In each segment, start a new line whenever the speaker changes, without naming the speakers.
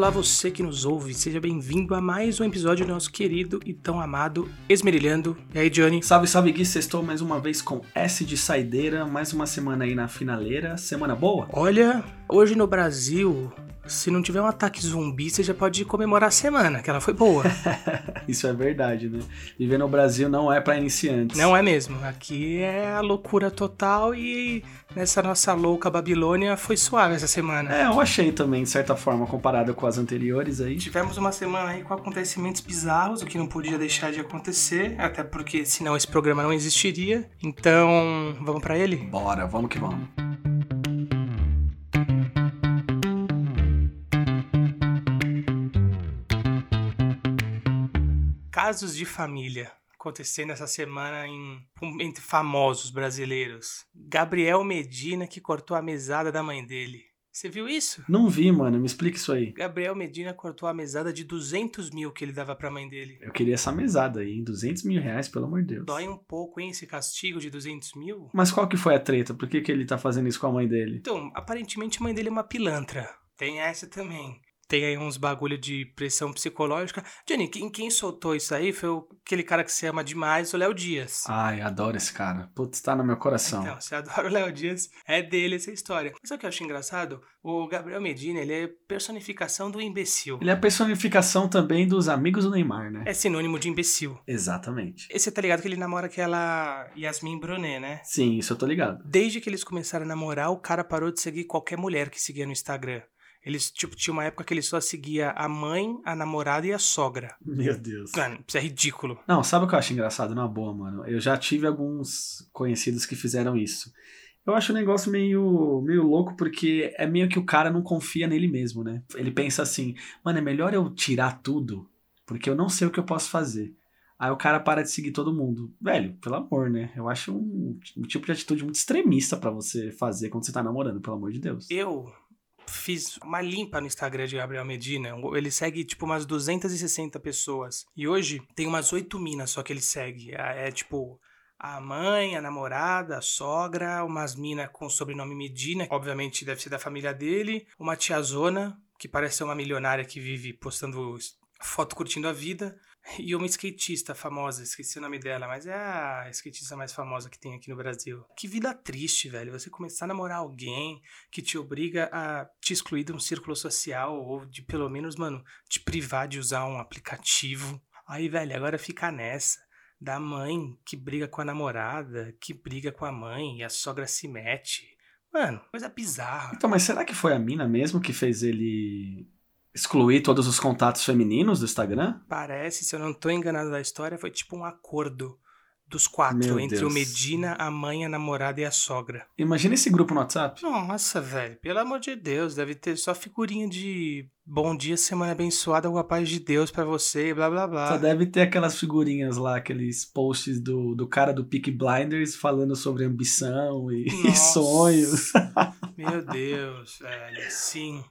Olá, você que nos ouve, seja bem-vindo a mais um episódio do nosso querido e tão amado Esmerilhando. E aí, Johnny?
Salve, salve Gui, estou mais uma vez com S de saideira, mais uma semana aí na finaleira. Semana boa?
Olha, hoje no Brasil, se não tiver um ataque zumbi, você já pode comemorar a semana, que ela foi boa.
Isso é verdade, né? Viver no Brasil não é para iniciantes.
Não é mesmo. Aqui é a loucura total e nessa nossa louca Babilônia foi suave essa semana.
É, eu achei também, de certa forma, comparado com as anteriores aí.
Tivemos uma semana aí com acontecimentos bizarros, o que não podia deixar de acontecer, até porque senão esse programa não existiria. Então, vamos para ele?
Bora, vamos que vamos.
Casos de família acontecendo essa semana em, entre famosos brasileiros. Gabriel Medina que cortou a mesada da mãe dele. Você viu isso?
Não vi, mano. Me explica isso aí.
Gabriel Medina cortou a mesada de 200 mil que ele dava pra mãe dele.
Eu queria essa mesada aí, em 200 mil reais, pelo amor de Deus.
Dói um pouco, hein, esse castigo de 200 mil?
Mas qual que foi a treta? Por que, que ele tá fazendo isso com a mãe dele?
Então, aparentemente a mãe dele é uma pilantra. Tem essa também tem aí uns bagulho de pressão psicológica. Johnny, quem, quem soltou isso aí foi aquele cara que você ama demais, o Léo Dias.
Ai, adoro esse cara. Putz, tá no meu coração.
Então, você adora o Léo Dias, é dele essa história. Mas sabe o que eu acho engraçado? O Gabriel Medina, ele é personificação do imbecil.
Ele é a personificação também dos amigos do Neymar, né?
É sinônimo de imbecil.
Exatamente.
E você tá ligado que ele namora aquela Yasmin Brunet, né?
Sim, isso eu tô ligado.
Desde que eles começaram a namorar, o cara parou de seguir qualquer mulher que seguia no Instagram. Eles, tipo, tinha uma época que ele só seguia a mãe, a namorada e a sogra.
Meu Deus.
Mano, isso é ridículo.
Não, sabe o que eu acho engraçado? Na boa, mano. Eu já tive alguns conhecidos que fizeram isso. Eu acho o negócio meio, meio louco porque é meio que o cara não confia nele mesmo, né? Ele pensa assim, mano, é melhor eu tirar tudo porque eu não sei o que eu posso fazer. Aí o cara para de seguir todo mundo. Velho, pelo amor, né? Eu acho um, um tipo de atitude muito extremista para você fazer quando você tá namorando, pelo amor de Deus.
Eu fiz uma limpa no Instagram de Gabriel Medina. Ele segue tipo umas 260 pessoas. E hoje tem umas 8 minas só que ele segue. É, é tipo a mãe, a namorada, a sogra, umas minas com sobrenome Medina, obviamente deve ser da família dele, uma tiazona, que parece ser uma milionária que vive postando foto curtindo a vida, e uma skatista famosa, esqueci o nome dela, mas é a skatista mais famosa que tem aqui no Brasil. Que vida triste, velho. Você começar a namorar alguém que te obriga a te excluir de um círculo social, ou de pelo menos, mano, te privar de usar um aplicativo. Aí, velho, agora fica nessa. Da mãe que briga com a namorada, que briga com a mãe, e a sogra se mete. Mano, coisa bizarra.
Então, mas será que foi a mina mesmo que fez ele excluir todos os contatos femininos do Instagram?
Parece, se eu não tô enganado da história, foi tipo um acordo dos quatro,
Meu
entre
Deus.
o Medina, a mãe, a namorada e a sogra.
Imagina esse grupo no WhatsApp.
Nossa, velho, pelo amor de Deus, deve ter só figurinha de bom dia, semana abençoada com a paz de Deus pra você, blá blá blá.
Só deve ter aquelas figurinhas lá, aqueles posts do, do cara do Peak Blinders falando sobre ambição e, e sonhos.
Meu Deus, velho, sim.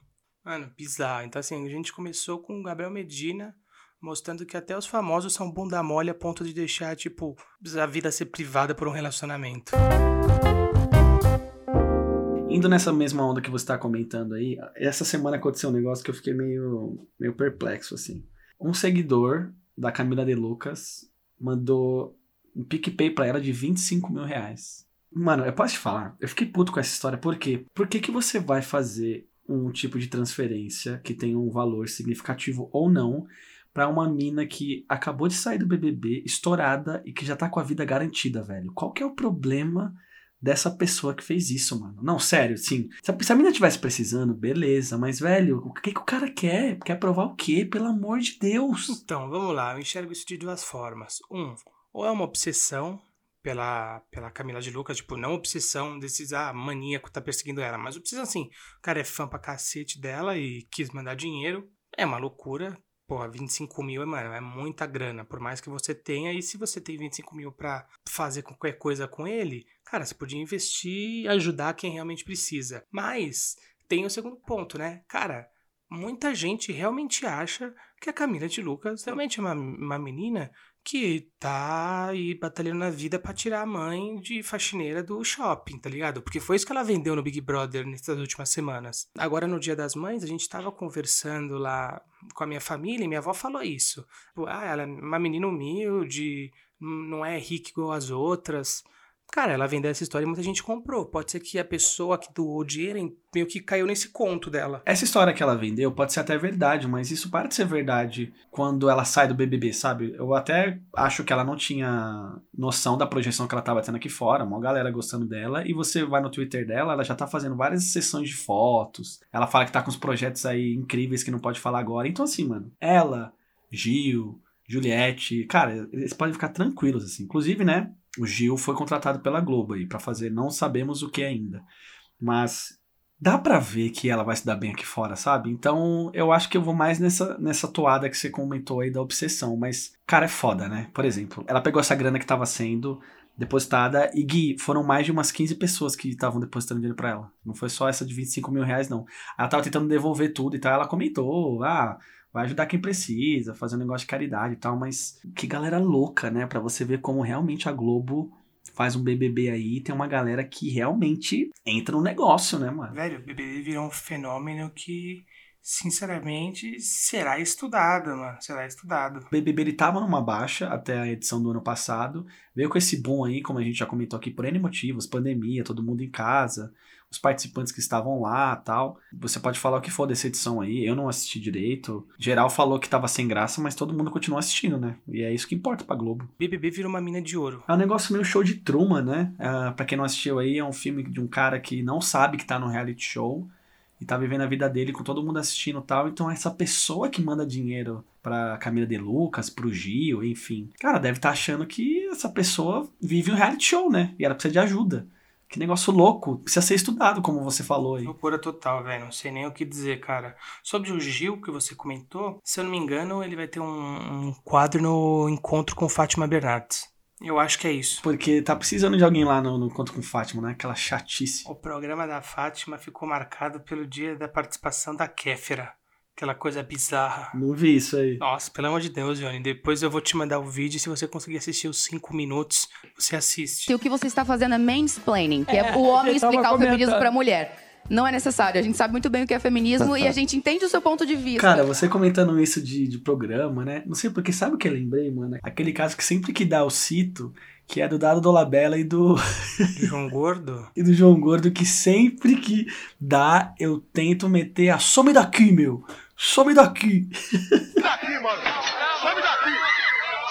Mano, bizarro. Então, assim, a gente começou com o Gabriel Medina mostrando que até os famosos são bunda mole a ponto de deixar, tipo, a vida ser privada por um relacionamento.
Indo nessa mesma onda que você tá comentando aí, essa semana aconteceu um negócio que eu fiquei meio, meio perplexo, assim. Um seguidor da Camila de Lucas mandou um PicPay pra ela de 25 mil reais. Mano, eu posso te falar, eu fiquei puto com essa história, por quê? Por que, que você vai fazer um tipo de transferência que tem um valor significativo ou não pra uma mina que acabou de sair do BBB, estourada e que já tá com a vida garantida, velho? Qual que é o problema dessa pessoa que fez isso, mano. Não, sério, sim. Se a, se a mina tivesse precisando, beleza, mas, velho, o que, que o cara quer? Quer provar o quê? Pelo amor de Deus.
Então, vamos lá, eu enxergo isso de duas formas. Um, ou é uma obsessão pela, pela Camila de Lucas, tipo, não obsessão desses, ah, maníaco tá perseguindo ela, mas obsessão assim, o cara é fã pra cacete dela e quis mandar dinheiro, é uma loucura, Porra, 25 mil, mano, é muita grana. Por mais que você tenha, e se você tem 25 mil pra fazer qualquer coisa com ele, cara, você podia investir e ajudar quem realmente precisa. Mas tem o segundo ponto, né? Cara, muita gente realmente acha que a Camila de Lucas realmente é uma, uma menina que tá aí batalhando na vida pra tirar a mãe de faxineira do shopping, tá ligado? Porque foi isso que ela vendeu no Big Brother nessas últimas semanas. Agora, no Dia das Mães, a gente tava conversando lá com a minha família e minha avó falou isso. Ah, ela é uma menina humilde, não é rica igual as outras. Cara, ela vendeu essa história e muita gente comprou. Pode ser que a pessoa que doou dinheiro meio que caiu nesse conto dela.
Essa história que ela vendeu pode ser até verdade, mas isso para de ser verdade quando ela sai do BBB, sabe? Eu até acho que ela não tinha noção da projeção que ela tava tendo aqui fora, uma galera gostando dela, e você vai no Twitter dela, ela já tá fazendo várias sessões de fotos. Ela fala que tá com os projetos aí incríveis que não pode falar agora. Então, assim, mano, ela, Gil, Juliette, cara, eles podem ficar tranquilos, assim. Inclusive, né? O Gil foi contratado pela Globo aí para fazer, não sabemos o que ainda. Mas dá para ver que ela vai se dar bem aqui fora, sabe? Então eu acho que eu vou mais nessa, nessa toada que você comentou aí da obsessão. Mas, cara, é foda, né? Por exemplo, ela pegou essa grana que tava sendo depositada e Gui, foram mais de umas 15 pessoas que estavam depositando dinheiro pra ela. Não foi só essa de 25 mil reais, não. Ela tava tentando devolver tudo e tal. Ela comentou, ah vai ajudar quem precisa, fazer um negócio de caridade e tal, mas que galera louca, né? Para você ver como realmente a Globo faz um BBB aí, tem uma galera que realmente entra no negócio, né, mano?
Velho, o BBB virou um fenômeno que sinceramente, será estudado, mano. Será estudado.
O BBB ele tava numa baixa até a edição do ano passado. Veio com esse boom aí, como a gente já comentou aqui, por N motivos, pandemia, todo mundo em casa os participantes que estavam lá tal. Você pode falar o que for dessa edição aí, eu não assisti direito. Geral falou que tava sem graça, mas todo mundo continua assistindo, né? E é isso que importa pra Globo.
BBB virou uma mina de ouro.
É um negócio meio show de Truman, né? Uh, pra quem não assistiu aí, é um filme de um cara que não sabe que tá no reality show e tá vivendo a vida dele com todo mundo assistindo tal. Então essa pessoa que manda dinheiro pra Camila de Lucas, pro Gil, enfim. Cara, deve estar tá achando que essa pessoa vive um reality show, né? E ela precisa de ajuda. Que negócio louco. Precisa ser estudado, como você falou aí.
Loucura total, velho. Não sei nem o que dizer, cara. Sobre o Gil, que você comentou, se eu não me engano, ele vai ter um, um quadro no encontro com Fátima Bernardes. Eu acho que é isso.
Porque tá precisando de alguém lá no, no encontro com Fátima, né? Aquela chatice.
O programa da Fátima ficou marcado pelo dia da participação da Kéfera. Aquela coisa bizarra.
Não vi isso aí.
Nossa, pelo amor de Deus, Johnny. Depois eu vou te mandar o vídeo. Se você conseguir assistir os cinco minutos, você assiste.
E o que você está fazendo é mansplaining, que é, é o homem explicar o feminismo pra mulher. Não é necessário. A gente sabe muito bem o que é feminismo e a gente entende o seu ponto de vista.
Cara, você comentando isso de, de programa, né? Não sei porque, sabe o que eu lembrei, mano? Aquele caso que sempre que dá eu cito, que é do Dado Dolabella e do.
do João Gordo?
e do João Gordo, que sempre que dá, eu tento meter a some daqui, meu. Some daqui! Daqui, mano! Some daqui!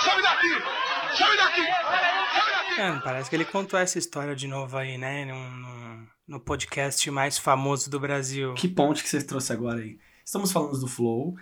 Some daqui! Some daqui! É, parece que ele contou essa história de novo aí, né? No, no, no, podcast mais famoso do Brasil.
Que ponte que você trouxe agora aí. Estamos falando do Flow.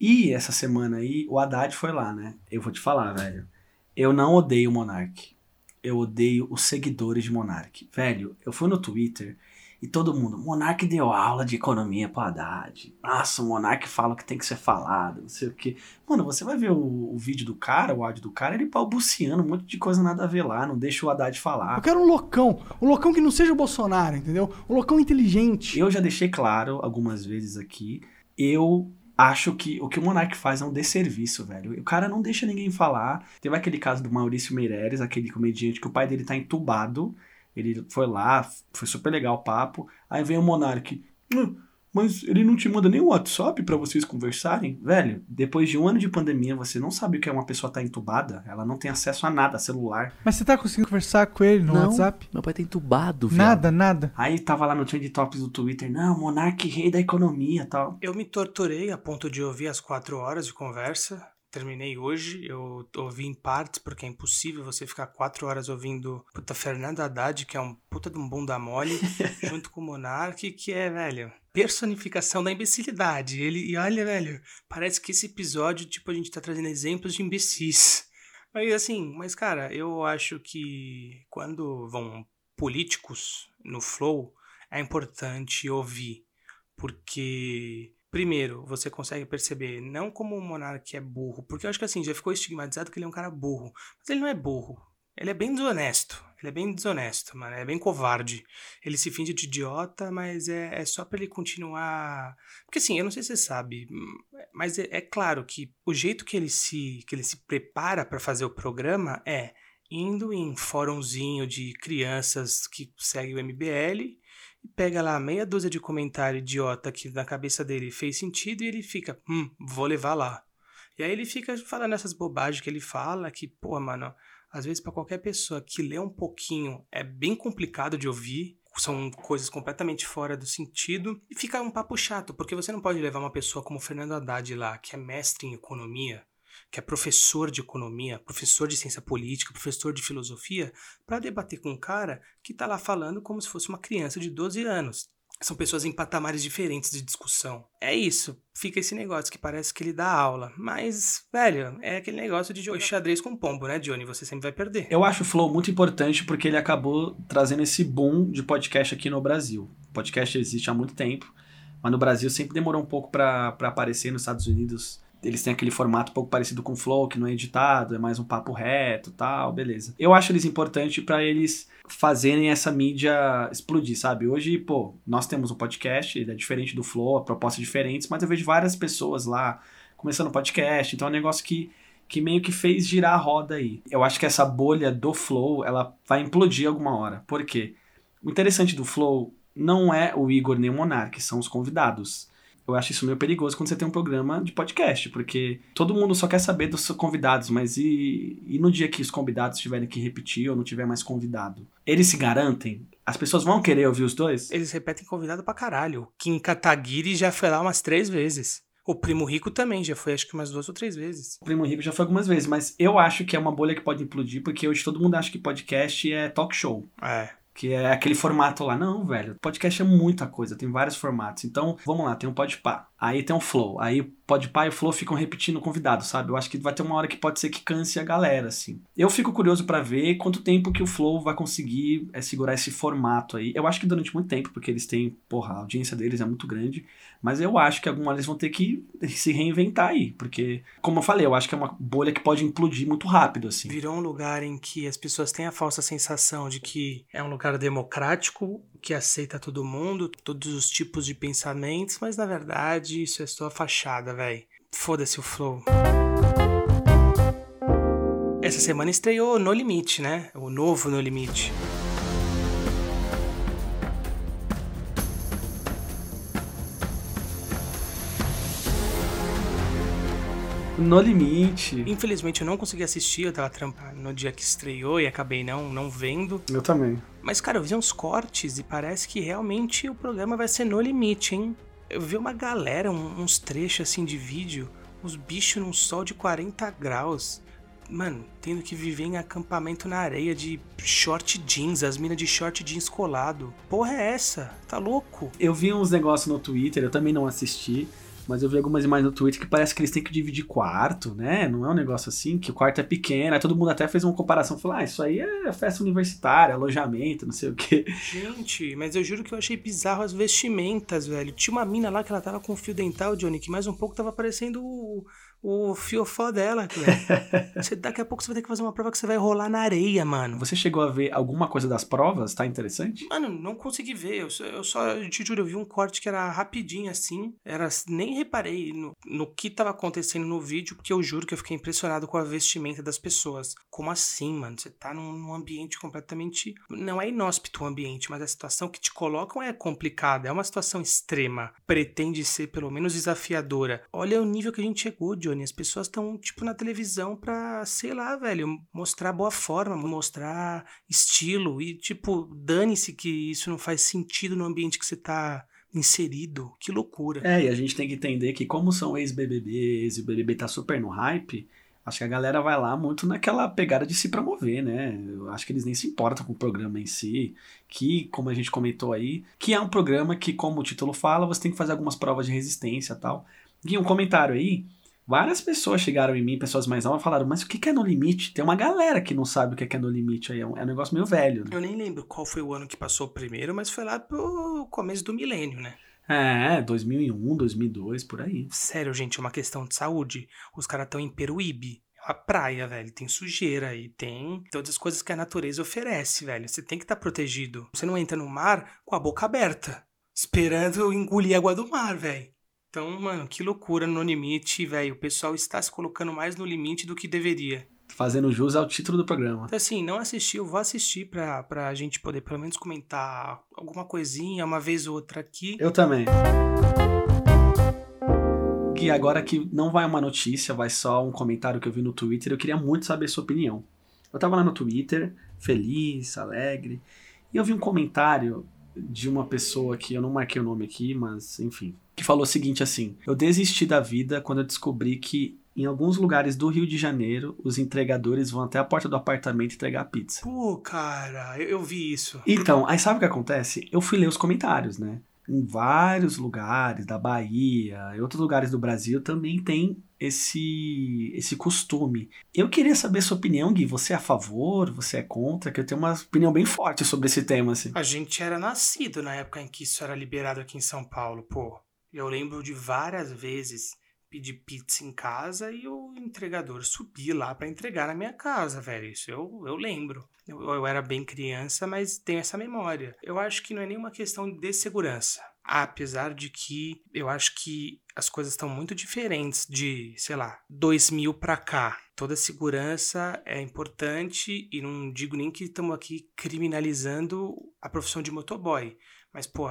E essa semana aí, o Haddad foi lá, né? Eu vou te falar, velho. Eu não odeio o Monark. Eu odeio os seguidores de Monark. Velho, eu fui no Twitter e todo mundo, Monark deu aula de economia pro Haddad. Nossa, o Monark fala o que tem que ser falado, não sei o que. Mano, você vai ver o, o, vídeo do cara, o áudio do cara, ele balbuciando um monte de coisa nada a ver lá, não deixa o Haddad falar.
Eu quero um loucão, um loucão que não seja o Bolsonaro, entendeu? Um loucão inteligente.
Eu já deixei claro algumas vezes aqui, eu acho que o que o Monark faz é um desserviço, velho. O cara não deixa ninguém falar. Teve aquele caso do Maurício Meireles, aquele comediante que o pai dele tá entubado ele foi lá, foi super legal o papo. Aí vem o Monark. Hum, mas ele não te manda nem um WhatsApp para vocês conversarem? Velho, depois de um ano de pandemia, você não sabe o que é uma pessoa estar tá entubada? Ela não tem acesso a nada, celular.
Mas você tá conseguindo conversar com ele no
não,
WhatsApp?
Meu pai tá entubado,
velho. Nada, nada.
Aí tava lá no Trend Tops do Twitter, não, Monark rei da economia tal.
Eu me torturei a ponto de ouvir as quatro horas de conversa terminei hoje. Eu ouvi em partes, porque é impossível você ficar quatro horas ouvindo puta Fernando Haddad, que é um puta de um bunda mole, junto com o Monark, que é, velho, personificação da imbecilidade. Ele, e olha, velho, parece que esse episódio, tipo, a gente tá trazendo exemplos de imbecis. Mas assim, mas cara, eu acho que quando vão políticos no flow, é importante ouvir. Porque Primeiro, você consegue perceber, não como o monarca é burro, porque eu acho que assim, já ficou estigmatizado que ele é um cara burro. Mas ele não é burro. Ele é bem desonesto. Ele é bem desonesto, mano. É bem covarde. Ele se finge de idiota, mas é, é só para ele continuar. Porque assim, eu não sei se você sabe, mas é, é claro que o jeito que ele se, que ele se prepara para fazer o programa é indo em fórumzinho de crianças que seguem o MBL pega lá meia dúzia de comentário idiota que na cabeça dele fez sentido e ele fica, hum, vou levar lá. E aí ele fica falando essas bobagens que ele fala, que, pô, mano, às vezes para qualquer pessoa que lê um pouquinho é bem complicado de ouvir, são coisas completamente fora do sentido e fica um papo chato, porque você não pode levar uma pessoa como Fernando Haddad lá, que é mestre em economia, que é professor de economia, professor de ciência política, professor de filosofia, para debater com um cara que tá lá falando como se fosse uma criança de 12 anos. São pessoas em patamares diferentes de discussão. É isso. Fica esse negócio que parece que ele dá aula. Mas, velho, é aquele negócio de jogar xadrez com pombo, né, Johnny? Você sempre vai perder.
Eu acho o Flow muito importante porque ele acabou trazendo esse boom de podcast aqui no Brasil. O podcast existe há muito tempo, mas no Brasil sempre demorou um pouco para aparecer nos Estados Unidos eles têm aquele formato um pouco parecido com o Flow, que não é editado, é mais um papo reto tal, beleza. Eu acho eles importantes para eles fazerem essa mídia explodir, sabe? Hoje, pô, nós temos um podcast, ele é diferente do Flow, a propostas diferentes, mas eu vejo várias pessoas lá começando podcast, então é um negócio que que meio que fez girar a roda aí. Eu acho que essa bolha do Flow, ela vai implodir alguma hora. Por quê? O interessante do Flow não é o Igor nem o Monark, são os convidados. Eu acho isso meio perigoso quando você tem um programa de podcast, porque todo mundo só quer saber dos convidados, mas e, e no dia que os convidados tiverem que repetir ou não tiver mais convidado? Eles se garantem? As pessoas vão querer ouvir os dois?
Eles repetem convidado pra caralho. Kim Kataguiri já foi lá umas três vezes. O Primo Rico também já foi, acho que umas duas ou três vezes.
O Primo Rico já foi algumas vezes, mas eu acho que é uma bolha que pode implodir, porque hoje todo mundo acha que podcast é talk show.
É.
Que é aquele formato lá. Não, velho. Podcast é muita coisa, tem vários formatos. Então, vamos lá, tem um Podpah. Aí tem um Flow. Aí Podpah e o Flow ficam repetindo o convidado, sabe? Eu acho que vai ter uma hora que pode ser que canse a galera, assim. Eu fico curioso para ver quanto tempo que o Flow vai conseguir é, segurar esse formato aí. Eu acho que durante muito tempo, porque eles têm, porra, a audiência deles é muito grande. Mas eu acho que alguma hora eles vão ter que se reinventar aí. Porque, como eu falei, eu acho que é uma bolha que pode implodir muito rápido, assim.
Virou um lugar em que as pessoas têm a falsa sensação de que é um lugar democrático, que aceita todo mundo, todos os tipos de pensamentos, mas na verdade isso é só fachada, velho. Foda-se o flow. Essa semana estreou No Limite, né? O novo No Limite.
No Limite.
Infelizmente eu não consegui assistir, eu tava trampando no dia que estreou e acabei não, não vendo.
Eu também.
Mas, cara, eu vi uns cortes e parece que realmente o programa vai ser no limite, hein? Eu vi uma galera, um, uns trechos assim de vídeo, os bichos num sol de 40 graus. Mano, tendo que viver em acampamento na areia de short jeans, as minas de short jeans colado. Porra é essa? Tá louco?
Eu vi uns negócios no Twitter, eu também não assisti. Mas eu vi algumas imagens no Twitter que parece que eles têm que dividir quarto, né? Não é um negócio assim, que o quarto é pequeno. Aí todo mundo até fez uma comparação, falou, ah, isso aí é festa universitária, alojamento, não sei o quê.
Gente, mas eu juro que eu achei bizarro as vestimentas, velho. Tinha uma mina lá que ela tava com fio dental, Johnny, que mais um pouco tava parecendo o o fiofó dela, você, daqui a pouco você vai ter que fazer uma prova que você vai rolar na areia, mano.
Você chegou a ver alguma coisa das provas? Tá interessante?
Mano, não consegui ver. Eu, só, eu só, te juro, eu vi um corte que era rapidinho assim. Era, nem reparei no, no que tava acontecendo no vídeo, porque eu juro que eu fiquei impressionado com a vestimenta das pessoas. Como assim, mano? Você tá num, num ambiente completamente. Não é inóspito o ambiente, mas a situação que te colocam é complicada. É uma situação extrema. Pretende ser pelo menos desafiadora. Olha o nível que a gente chegou, As pessoas estão, tipo, na televisão pra, sei lá, velho, mostrar boa forma, mostrar estilo. E, tipo, dane-se que isso não faz sentido no ambiente que você tá inserido. Que loucura.
É, e a gente tem que entender que, como são ex-BBBs e o BBB tá super no hype. Acho que a galera vai lá muito naquela pegada de se promover, né? Eu acho que eles nem se importam com o programa em si, que, como a gente comentou aí, que é um programa que, como o título fala, você tem que fazer algumas provas de resistência e tal. E um comentário aí, Várias pessoas chegaram em mim, pessoas mais novas, falaram, mas o que é no limite? Tem uma galera que não sabe o que é no limite aí, é um, é um negócio meio velho. Né?
Eu nem lembro qual foi o ano que passou primeiro, mas foi lá pro começo do milênio, né?
É, 2001, 2002, por aí.
Sério, gente, é uma questão de saúde. Os caras estão em Peruíbe. uma praia, velho. Tem sujeira e tem todas as coisas que a natureza oferece, velho. Você tem que estar tá protegido. Você não entra no mar com a boca aberta, esperando engolir água do mar, velho. Então, mano, que loucura no limite, velho. O pessoal está se colocando mais no limite do que deveria.
Fazendo jus ao título do programa.
Então, assim, não assisti, eu vou assistir pra, pra gente poder pelo menos comentar alguma coisinha, uma vez ou outra aqui.
Eu também. Gui, agora que não vai uma notícia, vai só um comentário que eu vi no Twitter, eu queria muito saber sua opinião. Eu tava lá no Twitter, feliz, alegre, e eu vi um comentário de uma pessoa que eu não marquei o nome aqui, mas enfim, que falou o seguinte assim: Eu desisti da vida quando eu descobri que em alguns lugares do Rio de Janeiro, os entregadores vão até a porta do apartamento entregar pizza.
Pô, cara, eu, eu vi isso.
Então, aí sabe o que acontece? Eu fui ler os comentários, né? Em vários lugares da Bahia e outros lugares do Brasil também tem esse esse costume. Eu queria saber sua opinião, Gui. Você é a favor? Você é contra? Que eu tenho uma opinião bem forte sobre esse tema, assim.
A gente era nascido na época em que isso era liberado aqui em São Paulo, pô. Eu lembro de várias vezes pedir pizza em casa e o entregador subir lá para entregar na minha casa, velho. Isso eu, eu lembro. Eu, eu era bem criança, mas tenho essa memória. Eu acho que não é nenhuma questão de segurança. Apesar de que eu acho que as coisas estão muito diferentes de, sei lá, 2000 para cá. Toda segurança é importante e não digo nem que estamos aqui criminalizando a profissão de motoboy. Mas, pô,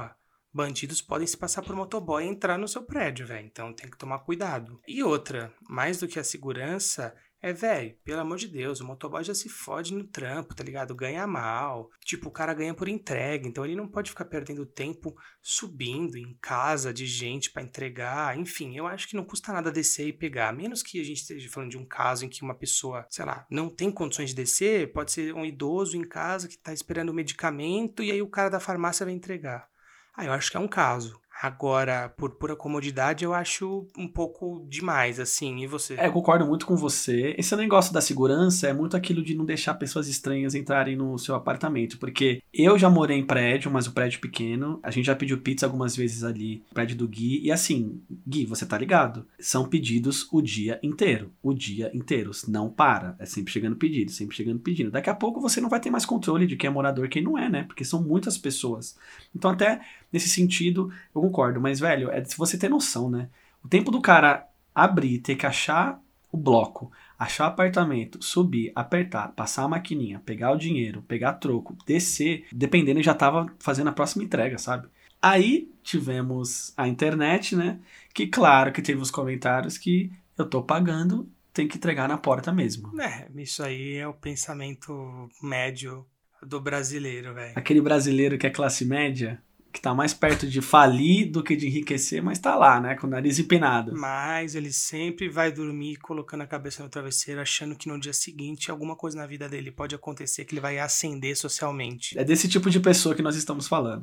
bandidos podem se passar por motoboy e entrar no seu prédio, velho. Então tem que tomar cuidado. E outra, mais do que a segurança, é, velho, pelo amor de Deus, o motoboy já se fode no trampo, tá ligado? Ganha mal. Tipo, o cara ganha por entrega, então ele não pode ficar perdendo tempo subindo em casa de gente para entregar. Enfim, eu acho que não custa nada descer e pegar. Menos que a gente esteja falando de um caso em que uma pessoa, sei lá, não tem condições de descer, pode ser um idoso em casa que tá esperando o medicamento e aí o cara da farmácia vai entregar. Ah, eu acho que é um caso. Agora, por pura comodidade, eu acho um pouco demais, assim. E você?
É, eu concordo muito com você. Esse negócio da segurança é muito aquilo de não deixar pessoas estranhas entrarem no seu apartamento. Porque eu já morei em prédio, mas o prédio pequeno. A gente já pediu pizza algumas vezes ali, prédio do Gui. E assim, Gui, você tá ligado? São pedidos o dia inteiro. O dia inteiro. Não para. É sempre chegando pedido, sempre chegando pedido. Daqui a pouco você não vai ter mais controle de quem é morador e quem não é, né? Porque são muitas pessoas. Então, até nesse sentido, eu concordo. Mas, velho, é se você ter noção, né? O tempo do cara abrir, ter que achar o bloco, achar o apartamento, subir, apertar, passar a maquininha, pegar o dinheiro, pegar troco, descer, dependendo, já tava fazendo a próxima entrega, sabe? Aí tivemos a internet, né? Que claro que teve os comentários que eu tô pagando, tem que entregar na porta mesmo.
É, isso aí é o pensamento médio do brasileiro, velho.
Aquele brasileiro que é classe média, que tá mais perto de falir do que de enriquecer, mas tá lá, né, com o nariz empinado.
Mas ele sempre vai dormir colocando a cabeça no travesseiro, achando que no dia seguinte alguma coisa na vida dele pode acontecer que ele vai ascender socialmente.
É desse tipo de pessoa que nós estamos falando.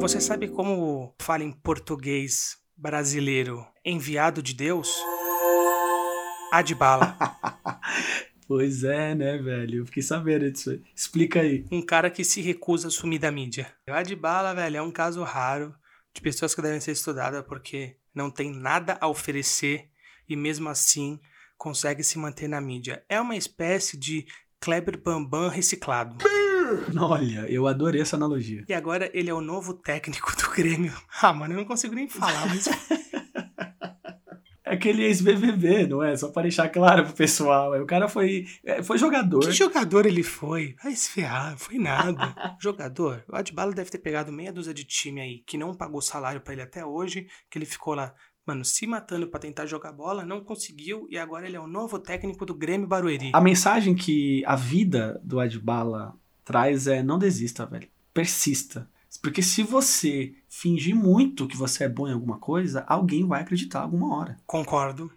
Você sabe como fala em português brasileiro enviado de Deus? Adbala.
Pois é, né, velho? Eu fiquei sabendo disso aí. Explica aí.
Um cara que se recusa a sumir da mídia. O Adbala, velho, é um caso raro de pessoas que devem ser estudadas porque não tem nada a oferecer e mesmo assim consegue se manter na mídia. É uma espécie de Kleber Bambam reciclado.
Olha, eu adorei essa analogia.
E agora ele é o novo técnico do Grêmio. Ah, mano, eu não consigo nem falar, mas
aquele ex-BBB, não é? Só para deixar claro pro pessoal. O cara foi, é, foi jogador.
Que jogador ele foi? Vai se ferrar, foi nada. jogador. O Adbala deve ter pegado meia dúzia de time aí que não pagou salário para ele até hoje, que ele ficou lá, mano, se matando para tentar jogar bola, não conseguiu e agora ele é o novo técnico do Grêmio Barueri.
A mensagem que a vida do Adbala traz é não desista, velho. Persista. Porque se você fingir muito que você é bom em alguma coisa, alguém vai acreditar alguma hora.
Concordo.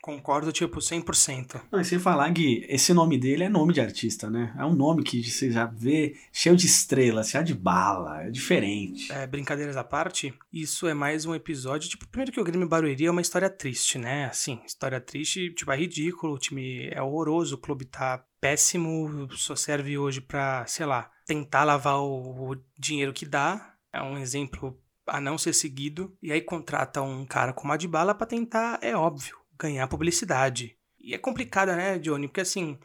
Concordo, tipo, 100%.
Não, e sem falar, Gui, esse nome dele é nome de artista, né? É um nome que você já vê cheio de estrelas, cheio de bala, é diferente.
É, brincadeiras à parte, isso é mais um episódio, tipo, primeiro que o Grêmio Barueri é uma história triste, né? Assim, história triste, tipo, é ridículo, o time é horroroso, o clube tá péssimo, só serve hoje pra, sei lá, tentar lavar o, o dinheiro que dá. É um exemplo a não ser seguido. E aí contrata um cara como a Adbala para tentar, é óbvio, ganhar publicidade. E é complicado, né, Johnny? Porque assim,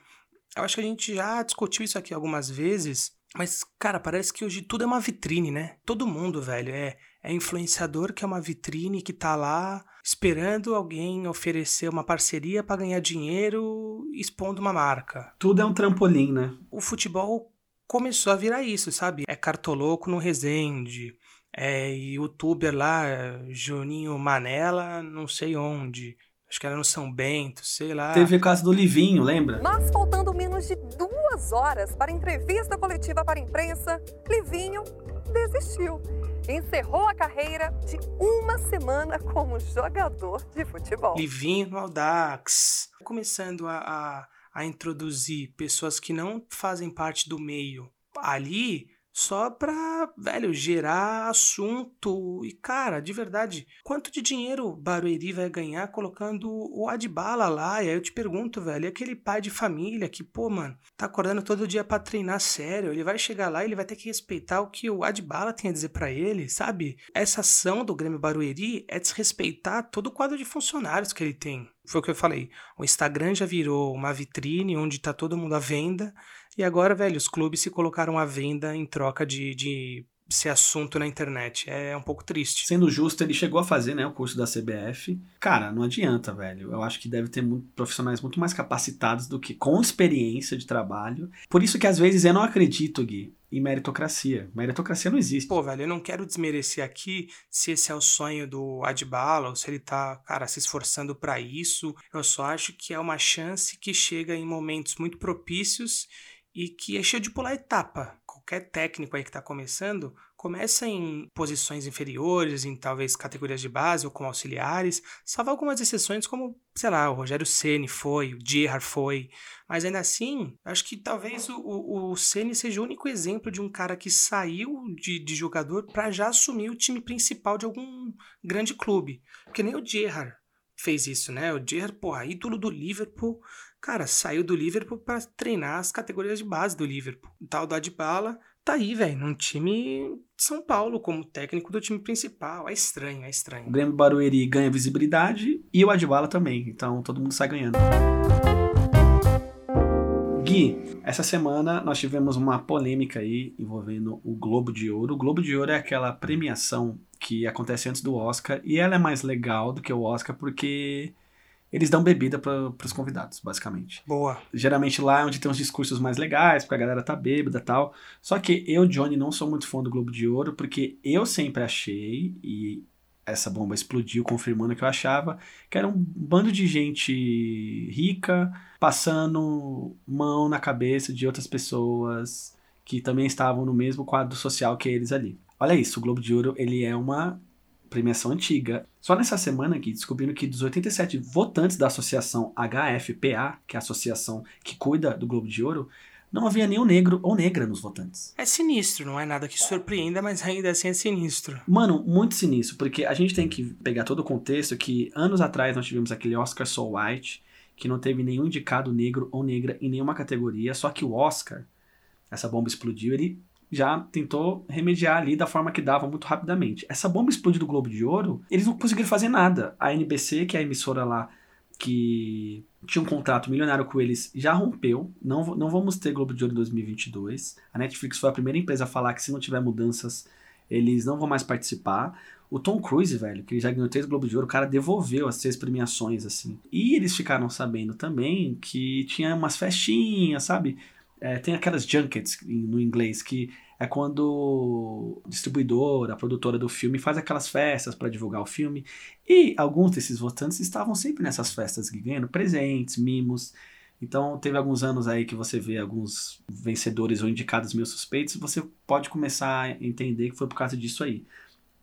eu acho que a gente já discutiu isso aqui algumas vezes, mas, cara, parece que hoje tudo é uma vitrine, né? Todo mundo, velho, é, é influenciador que é uma vitrine que tá lá esperando alguém oferecer uma parceria para ganhar dinheiro expondo uma marca.
Tudo é um trampolim, né?
O futebol começou a virar isso, sabe? É cartoloco no Resende, é youtuber lá, Juninho Manela, não sei onde. Acho que era no São Bento, sei lá.
Teve o caso do Livinho, lembra?
Mas faltando menos de duas horas para a entrevista coletiva para a imprensa, Livinho desistiu. Encerrou a carreira de uma semana como jogador de futebol.
Livinho no Audax. Começando a, a, a introduzir pessoas que não fazem parte do meio ali só pra, velho, gerar assunto. E, cara, de verdade, quanto de dinheiro Barueri vai ganhar colocando o Adbala lá? E aí eu te pergunto, velho, e aquele pai de família que, pô, mano, tá acordando todo dia pra treinar sério, ele vai chegar lá e ele vai ter que respeitar o que o Adbala tem a dizer para ele, sabe? Essa ação do Grêmio Barueri é desrespeitar todo o quadro de funcionários que ele tem. Foi o que eu falei. O Instagram já virou uma vitrine onde tá todo mundo à venda e agora, velho, os clubes se colocaram à venda em troca de, de ser assunto na internet. É um pouco triste.
Sendo justo, ele chegou a fazer, né, o curso da CBF. Cara, não adianta, velho. Eu acho que deve ter muito, profissionais muito mais capacitados do que com experiência de trabalho. Por isso que às vezes eu não acredito, Gui, em meritocracia. Meritocracia não existe.
Pô, velho, eu não quero desmerecer aqui se esse é o sonho do Adbala ou se ele tá, cara, se esforçando para isso. Eu só acho que é uma chance que chega em momentos muito propícios e que é cheio de pular etapa. Qualquer técnico aí que está começando, começa em posições inferiores, em talvez categorias de base ou como auxiliares, salvo algumas exceções como, sei lá, o Rogério Ceni foi, o Gerhard foi, mas ainda assim, acho que talvez o, Ceni seja o único exemplo de um cara que saiu de, de jogador para já assumir o time principal de algum grande clube, porque nem o Gerhard fez isso, né? O Gerrard, porra, ídolo do Liverpool, cara, saiu do Liverpool para treinar as categorias de base do Liverpool. O tal do Adbala tá aí, velho, num time de São Paulo como técnico do time principal. É estranho, é estranho.
O Grêmio Barueri ganha visibilidade e o Adbala também, então todo mundo sai ganhando. Gui, essa semana nós tivemos uma polêmica aí envolvendo o Globo de Ouro. O Globo de Ouro é aquela premiação que acontece antes do Oscar e ela é mais legal do que o Oscar porque eles dão bebida para os convidados, basicamente.
Boa.
Geralmente lá é onde tem uns discursos mais legais, porque a galera tá bêbada e tal. Só que eu, Johnny, não sou muito fã do Globo de Ouro, porque eu sempre achei, e essa bomba explodiu confirmando o que eu achava, que era um bando de gente rica passando mão na cabeça de outras pessoas que também estavam no mesmo quadro social que eles ali. Olha isso, o Globo de Ouro ele é uma premiação antiga. Só nessa semana aqui descobriram que dos 87 votantes da associação HFPA, que é a associação que cuida do Globo de Ouro, não havia nenhum negro ou negra nos votantes.
É sinistro, não é nada que surpreenda, mas ainda assim é sinistro.
Mano, muito sinistro, porque a gente tem que pegar todo o contexto que anos atrás nós tivemos aquele Oscar So White, que não teve nenhum indicado negro ou negra em nenhuma categoria, só que o Oscar, essa bomba explodiu, ele já tentou remediar ali da forma que dava muito rapidamente. Essa bomba explodiu do Globo de Ouro, eles não conseguiram fazer nada. A NBC, que é a emissora lá que tinha um contrato milionário com eles, já rompeu. Não, não vamos ter Globo de Ouro em 2022. A Netflix foi a primeira empresa a falar que se não tiver mudanças, eles não vão mais participar. O Tom Cruise, velho, que ele já ganhou três Globo de Ouro, o cara devolveu as três premiações, assim. E eles ficaram sabendo também que tinha umas festinhas, sabe? É, tem aquelas junkets no inglês que é quando o distribuidor, a produtora do filme faz aquelas festas para divulgar o filme. E alguns desses votantes estavam sempre nessas festas ganhando presentes, mimos. Então, teve alguns anos aí que você vê alguns vencedores ou indicados meio suspeitos, você pode começar a entender que foi por causa disso aí.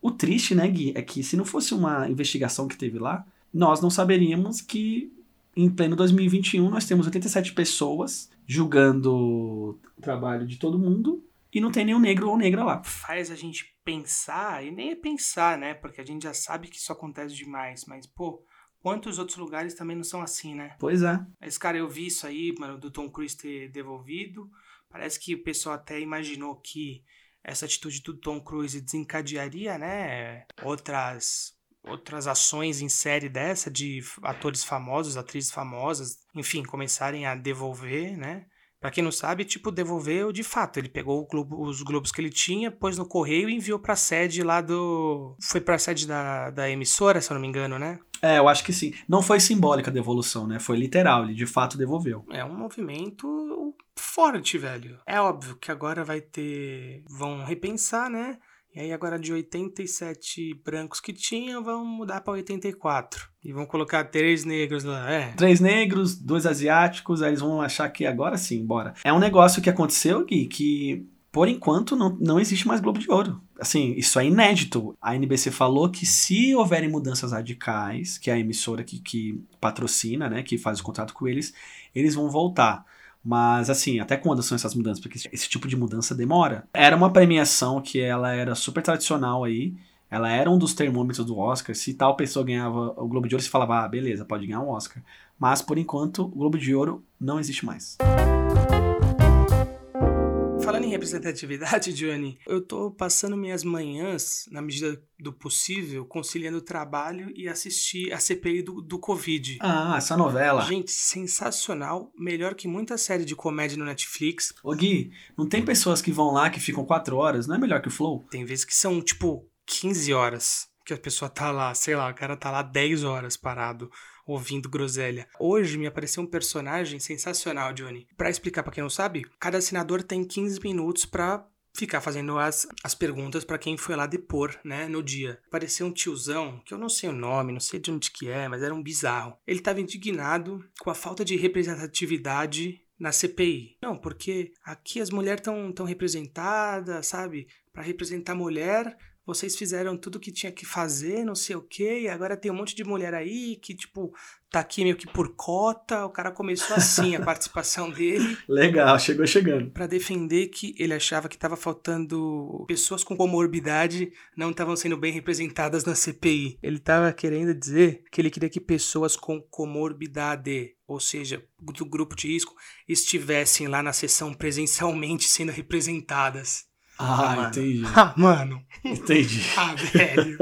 O triste, né, Gui, é que se não fosse uma investigação que teve lá, nós não saberíamos que em pleno 2021 nós temos 87 pessoas julgando o trabalho de todo mundo e não tem nenhum negro ou negra lá.
Faz a gente pensar, e nem é pensar, né? Porque a gente já sabe que isso acontece demais, mas, pô, quantos outros lugares também não são assim, né?
Pois é.
Mas, cara, eu vi isso aí, mano, do Tom Cruise ter devolvido. Parece que o pessoal até imaginou que essa atitude do Tom Cruise desencadearia, né? Outras outras ações em série dessa de atores famosos, atrizes famosas, enfim, começarem a devolver, né? Pra quem não sabe, tipo, devolveu de fato. Ele pegou globo, os globos que ele tinha, pôs no correio e enviou pra sede lá do. Foi pra sede da, da emissora, se eu não me engano, né?
É, eu acho que sim. Não foi simbólica a devolução, né? Foi literal, ele de fato devolveu.
É um movimento forte, velho. É óbvio que agora vai ter. Vão repensar, né? E aí agora de 87 brancos que tinham, vão mudar para 84. E vão colocar três negros lá, é.
Três negros, dois asiáticos, aí eles vão achar que agora sim, bora. É um negócio que aconteceu, Gui, que por enquanto não, não existe mais Globo de Ouro. Assim, isso é inédito. A NBC falou que se houverem mudanças radicais, que é a emissora que, que patrocina, né, que faz o contrato com eles, eles vão voltar. Mas assim, até quando são essas mudanças? Porque esse tipo de mudança demora. Era uma premiação que ela era super tradicional aí. Ela era um dos termômetros do Oscar. Se tal pessoa ganhava o Globo de Ouro, se falava, ah, beleza, pode ganhar um Oscar. Mas por enquanto, o Globo de Ouro não existe mais.
Em representatividade, Johnny, eu tô passando minhas manhãs, na medida do possível, conciliando o trabalho e assistir a CPI do, do Covid.
Ah, essa novela.
Gente, sensacional. Melhor que muita série de comédia no Netflix.
Ô Gui, não tem pessoas que vão lá que ficam quatro horas? Não é melhor que o Flow?
Tem vezes que são, tipo, 15 horas que a pessoa tá lá, sei lá, o cara tá lá 10 horas parado ouvindo groselha. Hoje me apareceu um personagem sensacional, Johnny. Para explicar para quem não sabe, cada assinador tem 15 minutos para ficar fazendo as, as perguntas para quem foi lá depor, né, no dia. Apareceu um tiozão, que eu não sei o nome, não sei de onde que é, mas era um bizarro. Ele estava indignado com a falta de representatividade na CPI. Não, porque aqui as mulheres estão tão representadas, sabe? Para representar a mulher, vocês fizeram tudo que tinha que fazer, não sei o quê, e agora tem um monte de mulher aí que, tipo, tá aqui meio que por cota. O cara começou assim a participação dele.
Legal, chegou chegando.
Para defender que ele achava que tava faltando pessoas com comorbidade não estavam sendo bem representadas na CPI. Ele tava querendo dizer que ele queria que pessoas com comorbidade, ou seja, do grupo de risco, estivessem lá na sessão presencialmente sendo representadas.
Ah, ah entendi.
Ah, mano.
Entendi.
Ah, velho.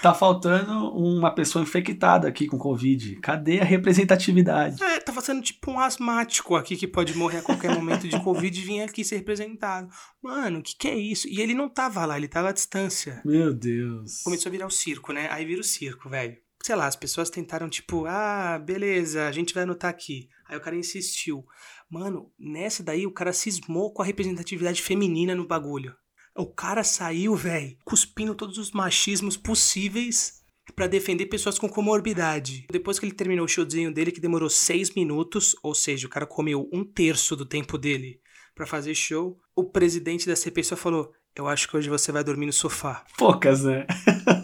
tá faltando uma pessoa infectada aqui com Covid. Cadê a representatividade?
É, tá fazendo tipo um asmático aqui que pode morrer a qualquer momento de Covid e vir aqui ser representado. Mano, o que, que é isso? E ele não tava lá, ele tava à distância.
Meu Deus.
Começou a virar o circo, né? Aí vira o circo, velho. Sei lá, as pessoas tentaram, tipo, ah, beleza, a gente vai anotar aqui. Aí o cara insistiu. Mano, nessa daí o cara cismou com a representatividade feminina no bagulho. O cara saiu, velho, cuspindo todos os machismos possíveis para defender pessoas com comorbidade. Depois que ele terminou o showzinho dele, que demorou seis minutos, ou seja, o cara comeu um terço do tempo dele para fazer show, o presidente da CP só falou: Eu acho que hoje você vai dormir no sofá.
Poucas, né?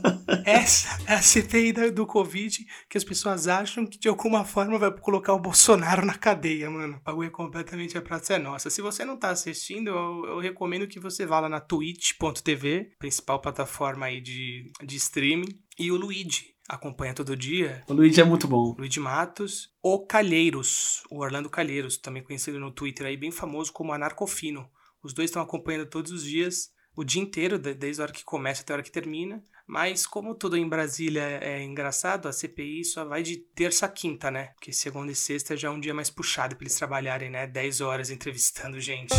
Essa é a CPI do Covid que as pessoas acham que de alguma forma vai colocar o Bolsonaro na cadeia, mano. O bagulho é completamente a praça é nossa. Se você não tá assistindo, eu, eu recomendo que você vá lá na twitch.tv, principal plataforma aí de, de streaming, e o Luigi acompanha todo dia.
O Luigi é muito bom.
Luigi Matos. O Calheiros, o Orlando Calheiros, também conhecido no Twitter aí, bem famoso como Anarcofino. Os dois estão acompanhando todos os dias, o dia inteiro, desde a hora que começa até a hora que termina. Mas como tudo em Brasília é engraçado, a CPI só vai de terça a quinta, né? Porque segunda e sexta já é um dia mais puxado para eles trabalharem, né? 10 horas entrevistando gente.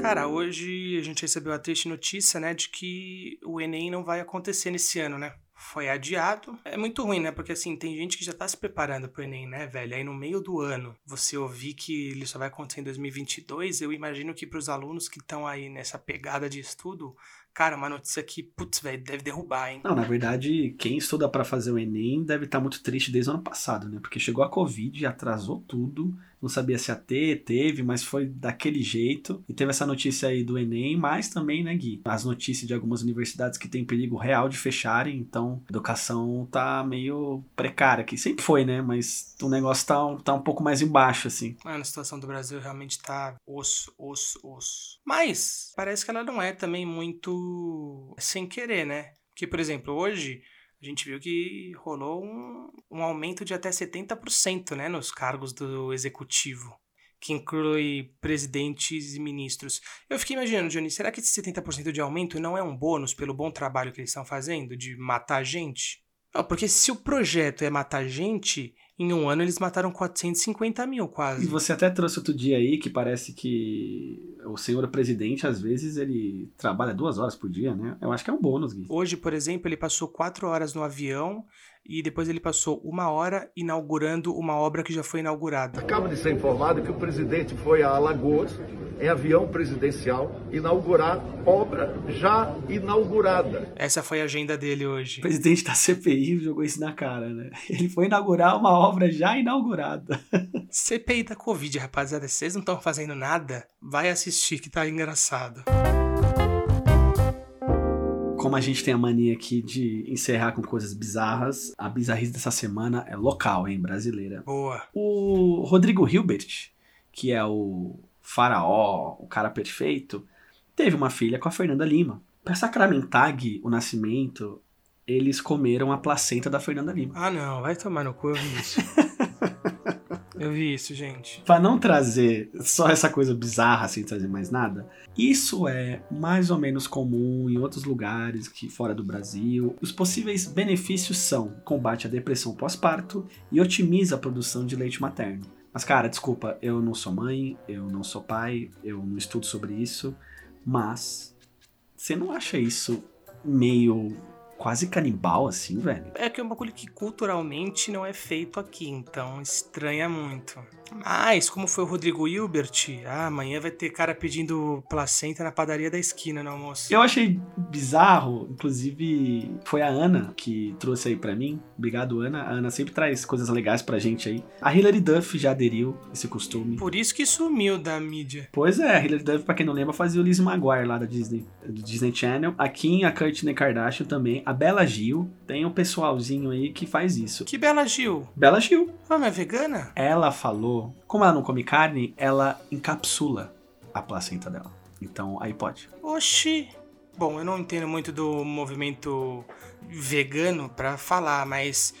Cara, hoje a gente recebeu a triste notícia, né, de que o Enem não vai acontecer nesse ano, né? Foi adiado. É muito ruim, né? Porque assim, tem gente que já tá se preparando pro Enem, né, velho? Aí no meio do ano, você ouvir que ele só vai acontecer em 2022, eu imagino que pros alunos que estão aí nessa pegada de estudo, Cara, uma notícia que, putz, velho, deve derrubar, hein?
Não, na verdade, quem estuda para fazer o Enem deve estar tá muito triste desde o ano passado, né? Porque chegou a Covid, atrasou tudo, não sabia se ia ter, teve, mas foi daquele jeito. E teve essa notícia aí do Enem, mas também, né, Gui? As notícias de algumas universidades que tem perigo real de fecharem, então a educação tá meio precária aqui. Sempre foi, né? Mas o negócio tá, tá um pouco mais embaixo, assim.
Mano, a situação do Brasil realmente tá osso, osso, osso. Mas parece que ela não é também muito sem querer, né? Porque, por exemplo, hoje a gente viu que rolou um, um aumento de até 70% né, nos cargos do executivo. que inclui presidentes e ministros. Eu fiquei imaginando, Johnny, será que esse 70% de aumento não é um bônus pelo bom trabalho que eles estão fazendo de matar gente? Não, porque se o projeto é matar gente, em um ano eles mataram 450 mil quase.
E você até trouxe outro dia aí que parece que o senhor presidente, às vezes, ele trabalha duas horas por dia, né? Eu acho que é um bônus, Gui.
Hoje, por exemplo, ele passou quatro horas no avião e depois ele passou uma hora inaugurando uma obra que já foi inaugurada.
Acaba de ser informado que o presidente foi a Alagoas em avião presidencial inaugurar obra já inaugurada.
Essa foi a agenda dele hoje.
O presidente da CPI jogou isso na cara, né? Ele foi inaugurar uma obra já inaugurada.
CPI da Covid, rapaziada. Vocês não estão fazendo nada? Vai assistir que tá engraçado
como a gente tem a mania aqui de encerrar com coisas bizarras, a bizarrice dessa semana é local, hein, brasileira.
Boa.
O Rodrigo Hilbert, que é o faraó, o cara perfeito, teve uma filha com a Fernanda Lima. Para sacramentar o nascimento, eles comeram a placenta da Fernanda Lima.
Ah, não, vai tomar no cu, isso. eu vi isso, gente.
Para não trazer só essa coisa bizarra sem trazer mais nada, isso é mais ou menos comum em outros lugares que fora do Brasil. Os possíveis benefícios são combate à depressão pós-parto e otimiza a produção de leite materno. Mas cara, desculpa, eu não sou mãe, eu não sou pai, eu não estudo sobre isso, mas você não acha isso meio quase canibal, assim, velho.
É que é um bagulho que culturalmente não é feito aqui, então estranha muito. Mas, como foi o Rodrigo Hilbert, ah, amanhã vai ter cara pedindo placenta na padaria da esquina no almoço.
Eu achei bizarro, inclusive foi a Ana que trouxe aí para mim. Obrigado, Ana. A Ana sempre traz coisas legais pra gente aí. A Hilary Duff já aderiu esse costume.
Por isso que sumiu da mídia.
Pois é, a Hilary Duff, pra quem não lembra, fazia o Lizzie Maguire lá da Disney, do Disney Channel. A Kim, a Kourtney Kardashian também. A Bela Gil, tem um pessoalzinho aí que faz isso.
Que Bela Gil?
Bela Gil.
Ah, mas é vegana?
Ela falou, como ela não come carne, ela encapsula a placenta dela. Então aí pode.
Oxi. Bom, eu não entendo muito do movimento vegano para falar, mas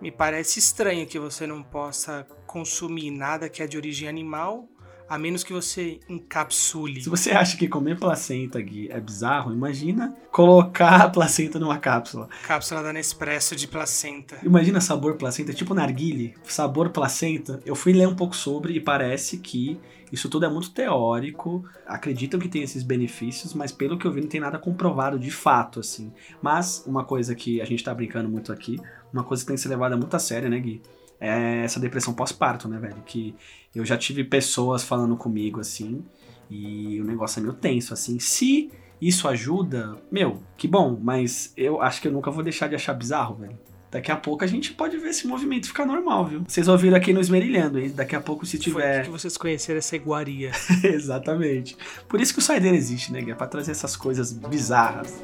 me parece estranho que você não possa consumir nada que é de origem animal a menos que você encapsule.
Se você acha que comer placenta, Gui, é bizarro, imagina colocar a placenta numa cápsula.
Cápsula da Nespresso de placenta.
Imagina sabor placenta, tipo narguile, sabor placenta. Eu fui ler um pouco sobre e parece que isso tudo é muito teórico. Acreditam que tem esses benefícios, mas pelo que eu vi não tem nada comprovado de fato, assim. Mas uma coisa que a gente tá brincando muito aqui, uma coisa que tem que ser levada muito a sério, né, Gui? É essa depressão pós-parto, né, velho? Que eu já tive pessoas falando comigo assim, e o negócio é meio tenso, assim. Se isso ajuda, meu, que bom, mas eu acho que eu nunca vou deixar de achar bizarro, velho. Daqui a pouco a gente pode ver esse movimento ficar normal, viu? Vocês ouviram aqui no Esmerilhando, hein? Daqui a pouco, se tiver.
Foi que vocês conheceram essa iguaria.
Exatamente. Por isso que o Saideira existe, né? É pra trazer essas coisas bizarras.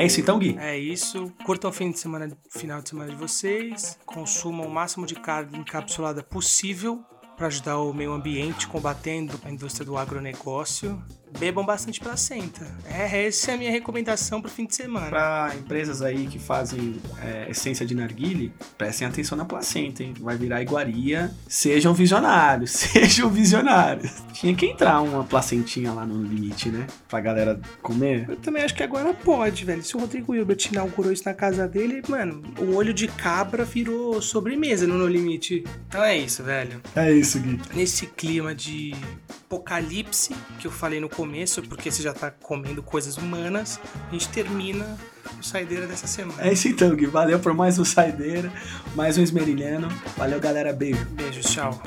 É isso então, Gui?
É isso. Curtam o fim de semana, final de semana de vocês. Consumam o máximo de carne encapsulada possível para ajudar o meio ambiente combatendo a indústria do agronegócio bebam bastante placenta. É, essa é a minha recomendação pro fim de semana.
Para empresas aí que fazem é, essência de narguile, prestem atenção na placenta, hein? Vai virar iguaria. Sejam visionários, sejam visionários. Tinha que entrar uma placentinha lá no limite, né? Pra galera comer.
Eu também acho que agora pode, velho. Se o Rodrigo Hilbert inaugurou isso na casa dele, mano, o olho de cabra virou sobremesa no No Limite. Então é isso, velho.
É isso, Gui.
Nesse clima de apocalipse que eu falei no começo, porque você já tá comendo coisas humanas, a gente termina o Saideira dessa semana.
É isso então, Gui. Valeu por mais um Saideira, mais um Esmerilhano. Valeu, galera. Beijo.
Beijo, tchau.